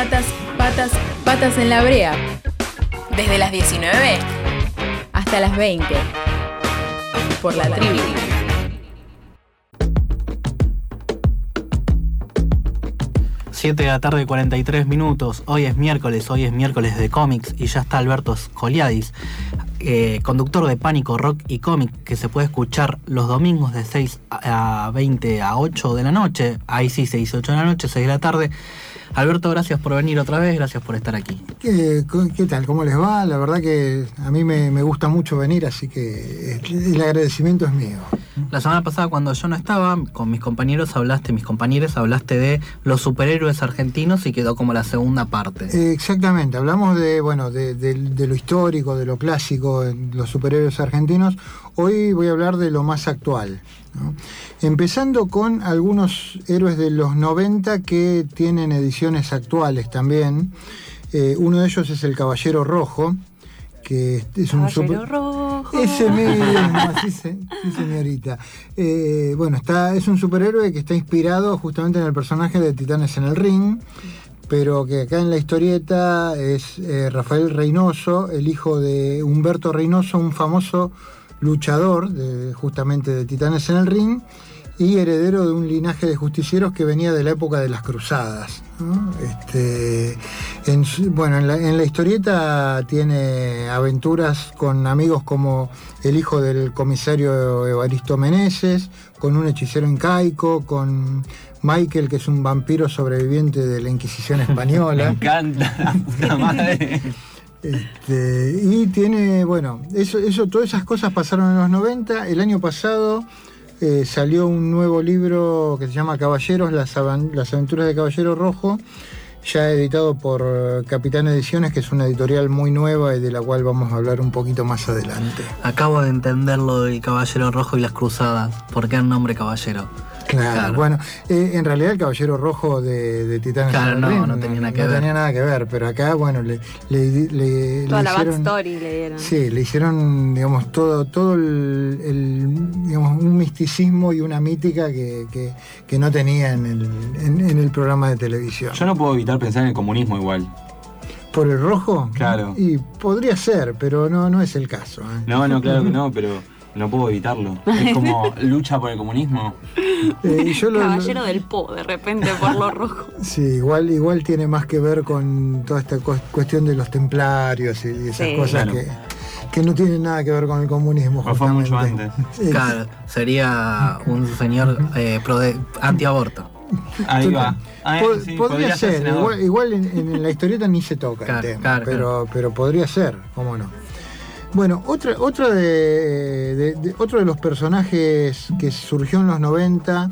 Patas, patas, patas en la brea. Desde las 19 hasta las 20. Por la tribu. 7 de la tarde, 43 minutos. Hoy es miércoles, hoy es miércoles de cómics y ya está Alberto Scoliadis, eh, conductor de Pánico Rock y Cómic, que se puede escuchar los domingos de 6 a 20 a 8 de la noche. Ahí sí, 6 a 8 de la noche, 6 de la tarde. Alberto, gracias por venir otra vez, gracias por estar aquí. ¿Qué, tal? ¿Cómo les va? La verdad que a mí me gusta mucho venir, así que el agradecimiento es mío. La semana pasada cuando yo no estaba, con mis compañeros hablaste, mis compañeros hablaste de los superhéroes argentinos y quedó como la segunda parte. Exactamente, hablamos de, bueno, de, lo histórico, de lo clásico, los superhéroes argentinos. Hoy voy a hablar de lo más actual. Empezando con algunos héroes de los 90 que tienen ediciones actuales también. Eh, uno de ellos es el Caballero Rojo, que es un super... rojo. Ese mismo, sí, sí, señorita. Eh, bueno, está, es un superhéroe que está inspirado justamente en el personaje de Titanes en el Ring, pero que acá en la historieta es eh, Rafael Reynoso, el hijo de Humberto Reynoso, un famoso luchador de, justamente de Titanes en el Ring y heredero de un linaje de justicieros que venía de la época de las cruzadas. ¿No? Este, en, bueno, en la, en la, historieta tiene aventuras con amigos como el hijo del comisario Evaristo Meneses, con un hechicero incaico, con Michael, que es un vampiro sobreviviente de la Inquisición española. Me encanta, puta madre. Este, y tiene, bueno, eso, eso, todas esas cosas pasaron en los 90. El año pasado eh, salió un nuevo libro que se llama Caballeros, las, aventuras de Caballero Rojo, ya editado por Capitán Ediciones, que es una editorial muy nueva y de la cual vamos a hablar un poquito más adelante. Acabo de entender lo del Caballero Rojo y las Cruzadas. ¿Por qué el nombre Caballero? Claro, claro. bueno, eh, en realidad el Caballero Rojo de, de Titanes claro, no, Ring, no, tenía nada que no ver. tenía nada que ver, pero acá, bueno, le, le, le, Toda le la hicieron, backstory le dieron. Sí, le hicieron, digamos, todo, todo el, el digamos, un misticismo y una mítica que, que, que no tenía en el, en, en el programa de televisión. Yo no puedo evitar pensar en el comunismo igual. ¿Por el rojo? Claro. Y podría ser, pero no, no es el caso. ¿eh? No, no, claro que no, pero no puedo evitarlo. Es como lucha por el comunismo. Eh, yo lo, Caballero lo, del Po, de repente, por lo rojo. Sí, igual, igual tiene más que ver con toda esta cuestión de los templarios y esas Sí. cosas Claro. que, que no tienen nada que ver con el comunismo. O fue mucho justamente. antes. Sí, Claro, sería un señor eh, antiaborto. Ahí Total. va. Ah, sí, podría, ser, igual, igual en, en la historieta ni se toca Claro, el tema, claro, pero, pero podría ser, cómo no. Bueno, otra, otra de, otro de los personajes que surgió en los 90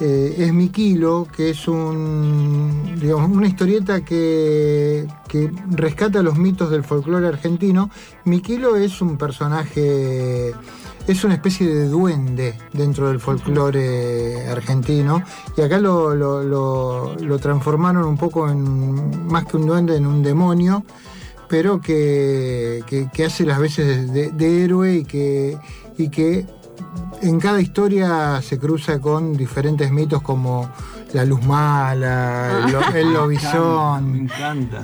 eh, es Miquilo, que es un, digamos, una historieta que, que rescata los mitos del folclore argentino. Miquilo es un personaje, es una especie de duende dentro del folclore argentino. Y acá lo- lo- lo transformaron un poco en, más que un duende, en un demonio, pero que, que- que hace las veces de, de héroe y que, y que en cada historia se cruza con diferentes mitos como la luz mala, el, lo- el Me lobizón. encanta.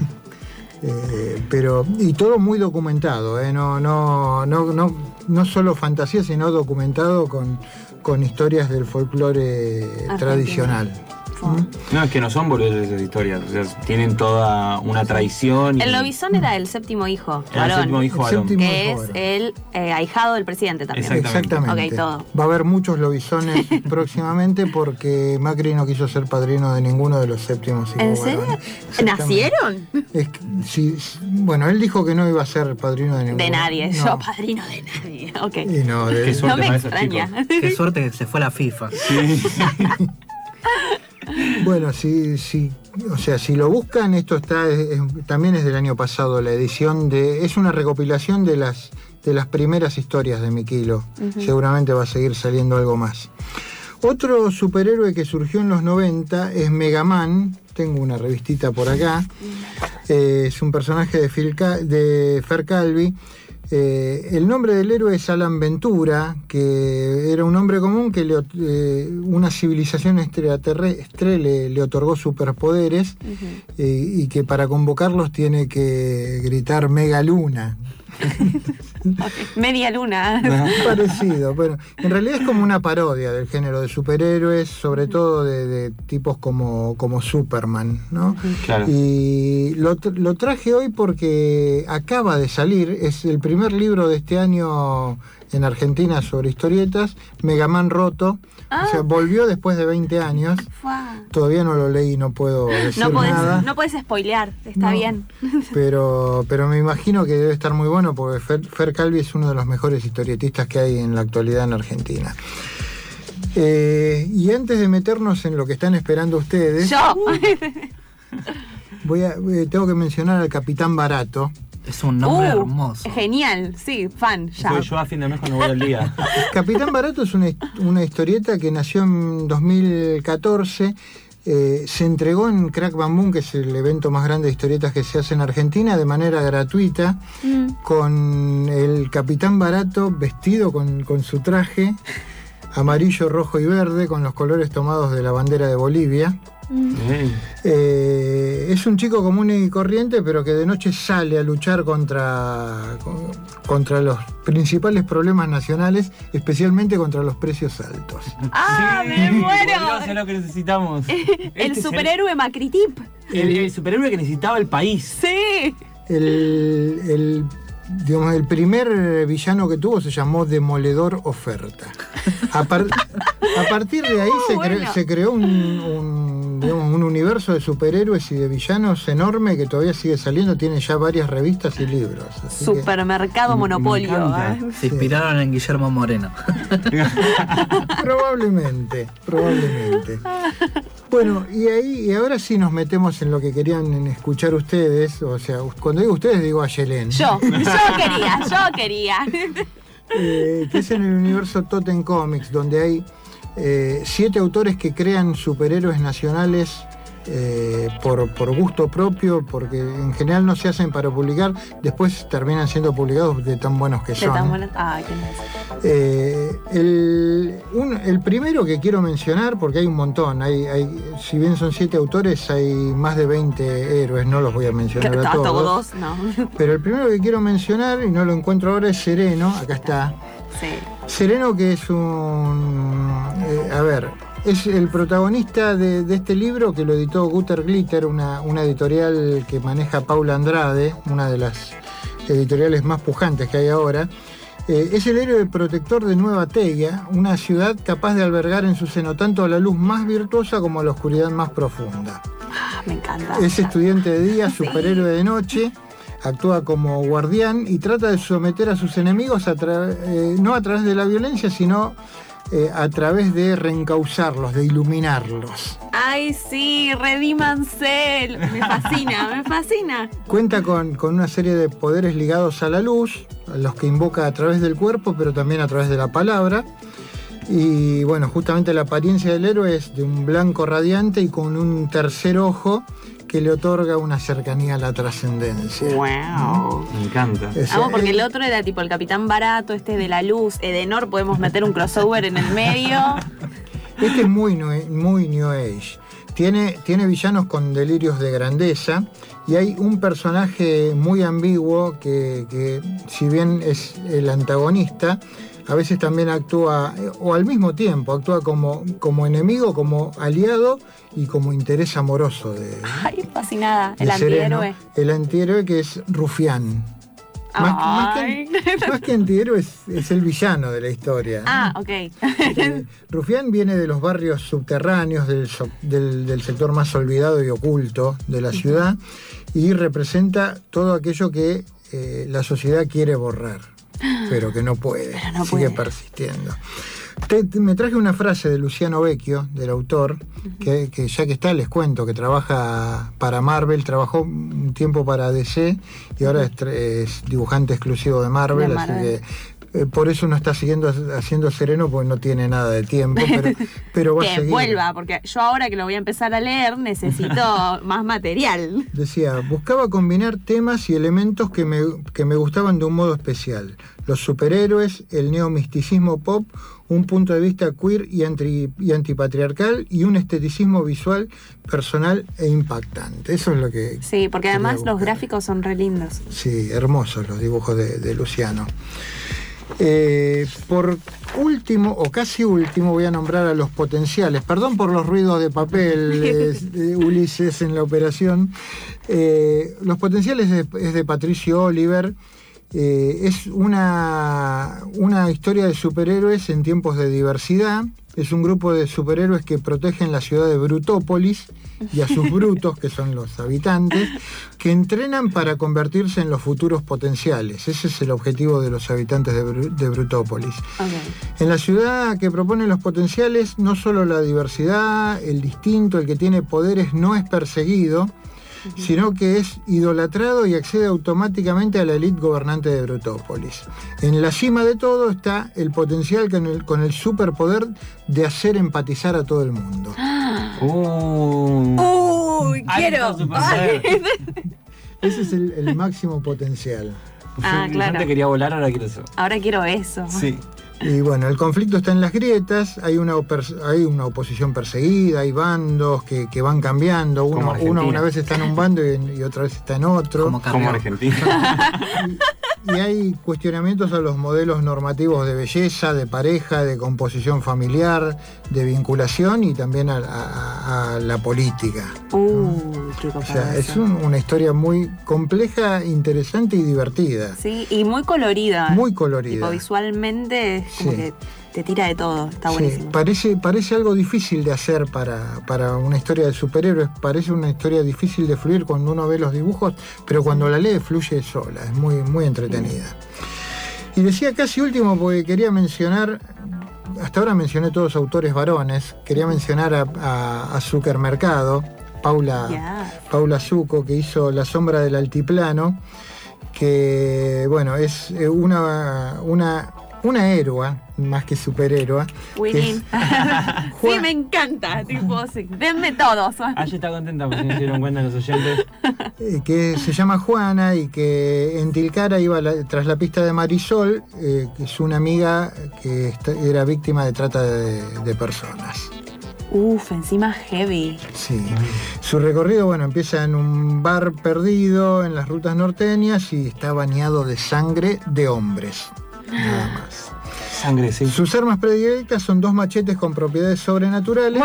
Eh, pero y todo muy documentado, ¿eh? no, no, no, no, no solo fantasía, sino documentado con, con historias del folclore tradicional. ¿Mm? No, es que no son boludeces esas historias. O sea, tienen toda una traición. y- El lobizón era el séptimo hijo, Era el séptimo hijo El varón. séptimo que hijo es varón. el eh, ahijado del presidente también. Exactamente. Exactamente. Ok, todo. Va a haber muchos lobizones próximamente porque Macri no quiso ser padrino de ninguno de los séptimos hijos ¿En serio? ¿Nacieron? Es que, sí, sí, bueno, él dijo que no iba a ser padrino de ninguno. De nadie, No. yo padrino de nadie. Ok. Y no, de- Qué No suerte me para esos extraña. Qué suerte que se fue la FIFA. Sí. Bueno, si, si, o sea, si lo buscan, esto está es- es- también es del año pasado, la edición de. es una recopilación de las de las primeras historias de Miquilo. Seguramente va a seguir saliendo algo más. Otro superhéroe que surgió en los 90 es Megaman. Tengo una revistita por acá. Eh, es un personaje de, Phil de Fer Calvi. Eh, el nombre del héroe es Alan Ventura, que era un hombre común que le eh, una civilización extraterrestre le, le otorgó superpoderes eh, y que para convocarlos tiene que gritar Mega Luna. Media luna. Parecido, bueno, en realidad es como una parodia del género de superhéroes, sobre todo de, de tipos como, como Superman, ¿no? Claro. Y lo, lo traje hoy porque acaba de salir, es el primer libro de este año en Argentina sobre historietas, Megaman Roto, o sea, volvió después de 20 años, Fua. todavía no lo leí, no puedo decir No podés, nada. no podés spoilear, está No. bien. Pero, pero me imagino que debe estar muy bueno porque Fer, Fer Calvi es uno de los mejores historietistas que hay en la actualidad en Argentina. Eh, y antes de meternos en lo que están esperando ustedes, Yo. voy a, eh, tengo que mencionar al Capitán Barato. Es un nombre Uh, hermoso. Genial, sí, fan, ya. Soy yo a fin de mes cuando voy al día. Capitán Barato es una, una historieta que nació en 2014. eh, se entregó en Crack Bamboo, que es el evento más grande de historietas que se hace en Argentina, de manera gratuita, Mm. con el Capitán Barato vestido con, con su traje amarillo, rojo y verde, con los colores tomados de la bandera de Bolivia. Eh, es un chico común y corriente, pero que de noche sale a luchar contra, con- contra los principales problemas nacionales, especialmente contra los precios altos. ¡Ah, Sí, me muero! es lo que necesitamos. El Este es superhéroe Macritip. El, el superhéroe que necesitaba el país. Sí. El, el, digamos, el primer villano que tuvo se llamó Demoledor Oferta. A, par- a partir de ahí se, cre- bueno. se creó un, un, digamos, un universo de superhéroes y de villanos enorme que todavía sigue saliendo, tiene ya varias revistas y libros. Supermercado Me- me Monopolio. ¿eh? Se inspiraron en Guillermo Moreno. Probablemente, probablemente. Bueno, y ahí y ahora sí nos metemos en lo que querían escuchar ustedes. O sea, cuando digo ustedes digo a Yelén. Yo, yo quería, yo quería. eh, que es en el universo Totem Comics, donde hay eh, siete autores que crean superhéroes nacionales eh, por, por gusto propio, porque en general no se hacen para publicar, después terminan siendo publicados de tan buenos que De son. tan nice. Eh, el, un- el primero que quiero mencionar, porque hay un montón, hay, hay- si bien son siete autores, hay más de 20 héroes, no los voy a mencionar a Todos, todos. no. Pero el primero que quiero mencionar, y no lo encuentro ahora, es Sereno, acá está. Sí. Sereno que es un... eh, a ver, es el protagonista de, de este libro que lo editó Gutter Glitter, una, una editorial que maneja Paula Andrade, una de las editoriales más pujantes que hay ahora. Eh, es el héroe protector de Nueva Teia, una ciudad capaz de albergar en su seno tanto la luz más virtuosa como la oscuridad más profunda. Ah, me encanta. Es estudiante de día, superhéroe de noche, actúa como guardián y trata de someter a sus enemigos a eh, no a través de la violencia, sino eh, a través de reencauzarlos, de iluminarlos. Ay, sí, redímanse. Me fascina, me fascina. Cuenta con, con una serie de poderes ligados a la luz, los que invoca a través del cuerpo, pero también a través de la palabra. Y bueno, justamente la apariencia del héroe es de un blanco radiante y con un tercer ojo que le otorga una cercanía a la trascendencia. Wow. Me encanta. Sea, Vamos, porque el otro era tipo el Capitán Barato, este de la luz, Edenor, podemos meter un crossover en el medio. Este es muy, muy New Age. Tiene, tiene villanos con delirios de grandeza y hay un personaje muy ambiguo que, que, si bien es el antagonista, a veces también actúa, o al mismo tiempo, actúa como, como enemigo, como aliado y como interés amoroso de, Ay, fascinada. El Sereno. antihéroe. El antihéroe que es Rufián. Más, que, más que antihéroe es, es el villano de la historia. ¿no? Ah, ok. Eh, Rufián viene de los barrios subterráneos del- del sector más olvidado y oculto de la ciudad y representa todo aquello que eh, la sociedad quiere borrar, pero que no puede, no sigue puede. persistiendo. Te- te- me traje una frase de Luciano Vecchio, del autor, que, que ya que está les cuento que trabaja para Marvel, trabajó un tiempo para DC y ahora es, dibujante exclusivo de Marvel, De así Marvel. que Eh, por eso no está siguiendo haciendo sereno porque no tiene nada de tiempo, pero, pero va a Que seguir. vuelva, porque yo ahora que lo voy a empezar a leer necesito más material. Decía, buscaba combinar temas y elementos que me, que me gustaban de un modo especial. Los superhéroes, el neomisticismo pop, un punto de vista queer y, anti- y antipatriarcal y un esteticismo visual personal e impactante. Eso es lo que... Sí, porque además los gráficos son re lindos. Sí, hermosos los dibujos de, de Luciano. Eh, por último, o casi último, voy a nombrar a los potenciales. Perdón por los ruidos de papel, de Ulises, en la operación. Eh, los potenciales es, es de Patricio Oliver. Eh, es una, una historia de superhéroes en tiempos de diversidad. Es un grupo de superhéroes que protegen la ciudad de Brutópolis y a sus brutos, que son los habitantes, que entrenan para convertirse en los futuros potenciales. Ese es el objetivo de los habitantes de, Bru- de Brutópolis. En la ciudad que proponen los potenciales, no solo la diversidad, el distinto, el que tiene poderes no es perseguido, sino que es idolatrado y accede automáticamente a la élite gobernante de Brutópolis. En la cima de todo está el potencial con el, con el superpoder de hacer empatizar a todo el mundo. Uh. Uy, quiero. Ese es el, el máximo potencial. Ah, Yo claro. antes quería volar, ahora quiero eso. Ahora quiero eso. Sí. Y bueno, el conflicto está en las grietas, hay una, hay una oposición perseguida, hay bandos que, que van cambiando, uno, una vez está en un bando y, y otra vez está en otro. Como. Argentina. Y hay cuestionamientos a los modelos normativos de belleza, de pareja, de composición familiar, de vinculación y también a, a- a la política. Uh, qué O sea, es un- una historia muy compleja, interesante y divertida. Sí, y muy colorida. Muy colorida. Tipo, visualmente es como Sí. que te tira de todo. Está Sí, buenísimo. parece, parece algo difícil de hacer para, para una historia de superhéroes, parece una historia difícil de fluir cuando uno ve los dibujos, pero cuando la lee fluye sola, es muy, muy entretenida. Y decía casi último porque quería mencionar, hasta ahora mencioné todos autores varones, quería mencionar a, a, a Zucker Mercado, Paula. Paula Zucco, que hizo La sombra del altiplano, que bueno, es eh, una, una, una héroa, más que superhéroa. que Winning. sí, me encanta. Tipo, sí. denme todos. Ayer está contenta porque no se dieron cuenta los oyentes. eh, que se llama Juana y que en Tilcara iba la- tras la pista de Marisol, eh, que es una amiga que era víctima de trata de, de personas. Uf, encima heavy. Sí. Su recorrido, bueno, empieza en un bar perdido en las rutas norteñas y está bañado de sangre de hombres. Nada más. Sangre, sí. Sus armas predilectas son dos machetes con propiedades sobrenaturales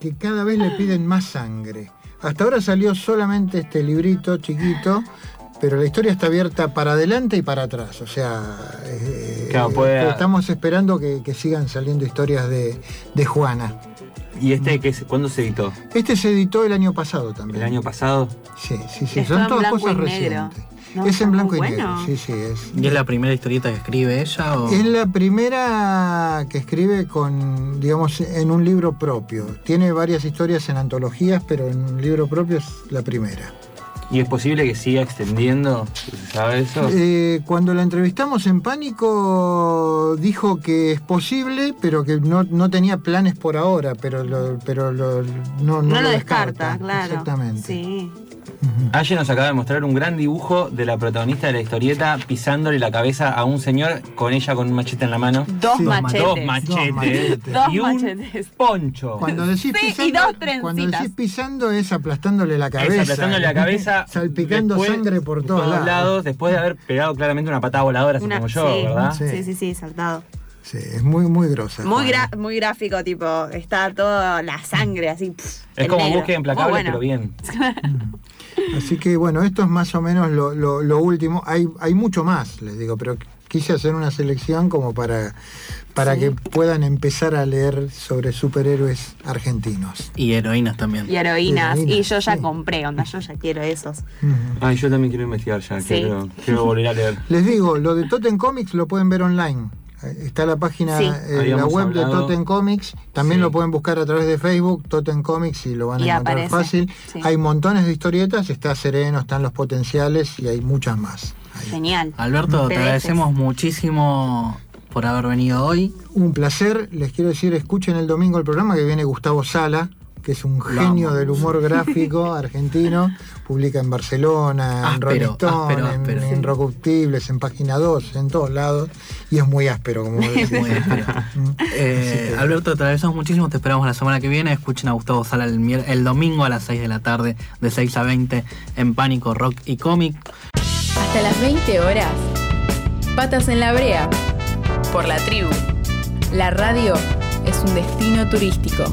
que cada vez le piden más sangre. Hasta ahora salió solamente este librito chiquito, pero la historia está abierta para adelante y para atrás. O sea, eh, Claro, puede- estamos esperando que, que sigan saliendo historias de, de Juana. ¿Y este es? ¿Cuándo se editó? Este se editó el año pasado también. ¿El año pasado? Sí, sí, sí. Está Son todas cosas negro. No, es en blanco y negro. bueno. Sí, sí, es. ¿Y es la primera historieta que escribe ella? O... Es la primera que escribe con, digamos, en un libro propio. Tiene varias historias en antologías, pero en un libro propio es la primera. ¿Y es posible que siga extendiendo? ¿Se sabe eso? Eh, cuando la entrevistamos en Pánico, dijo que es posible, pero que no, no tenía planes por ahora, pero, lo, pero lo- no, no No, lo lo descarta, claro. Exactamente. Sí. Ayer nos acaba de mostrar un gran dibujo de la protagonista de la historieta pisándole la cabeza a un señor con ella con un machete en la mano. Dos Sí, machetes. Dos machetes. machetes. Dos y un machetes. poncho. Cuando decís, Sí, y pisando, dos cuando decís pisando es aplastándole la cabeza. aplastándole la cabeza. Salpicando después- sangre por todos lados. Después de haber pegado claramente una patada voladora, así Una- como yo, sí, ¿verdad? Sí. Sí, sí, sí, saltado. Sí, es muy, muy grosa. Muy, gra- muy gráfico, tipo, está toda la sangre así. Es como negro. búsqueda implacable, bueno. pero bien. Así que bueno, esto es más o menos lo, lo- lo último. Hay, hay mucho más, les digo, pero quise hacer una selección como para, para Sí. que puedan empezar a leer sobre superhéroes argentinos. Y heroínas también. Y heroínas. Heroínas, y yo ya sí. compré, onda, yo ya quiero esos. Ujú. Ay, yo también quiero investigar ya, Sí. quiero, quiero volver a leer. Les digo, lo de Totem Comics lo pueden ver online. Está la página, Sí. eh, la web de. Totem Comics. También Sí. lo pueden buscar a través de Facebook, Totem Comics, y lo van a Y encontrar aparece, fácil. sí. Hay montones de historietas, está Sereno, están los potenciales y hay muchas más. Genial. Alberto, te agradecemos muchísimo por haber venido hoy. Un placer. Les quiero decir, escuchen el domingo el programa que viene Gustavo Sala, que es un genio amo. del humor gráfico argentino. Publica en Barcelona, en Rolling Stone, áspero, en, áspero. en Página 2, en todos lados. Y es muy áspero, como decís. Muy áspero. Mm. Eh, que- Alberto, te agradecemos muchísimo. Te esperamos la semana que viene. Escuchen a Gustavo Sala el, el domingo a las 6 de la tarde, de 6 a 20, en Pánico Rock y Cómic. Hasta las 20 horas. Patas en la brea. Por la tribu. La radio es un destino turístico.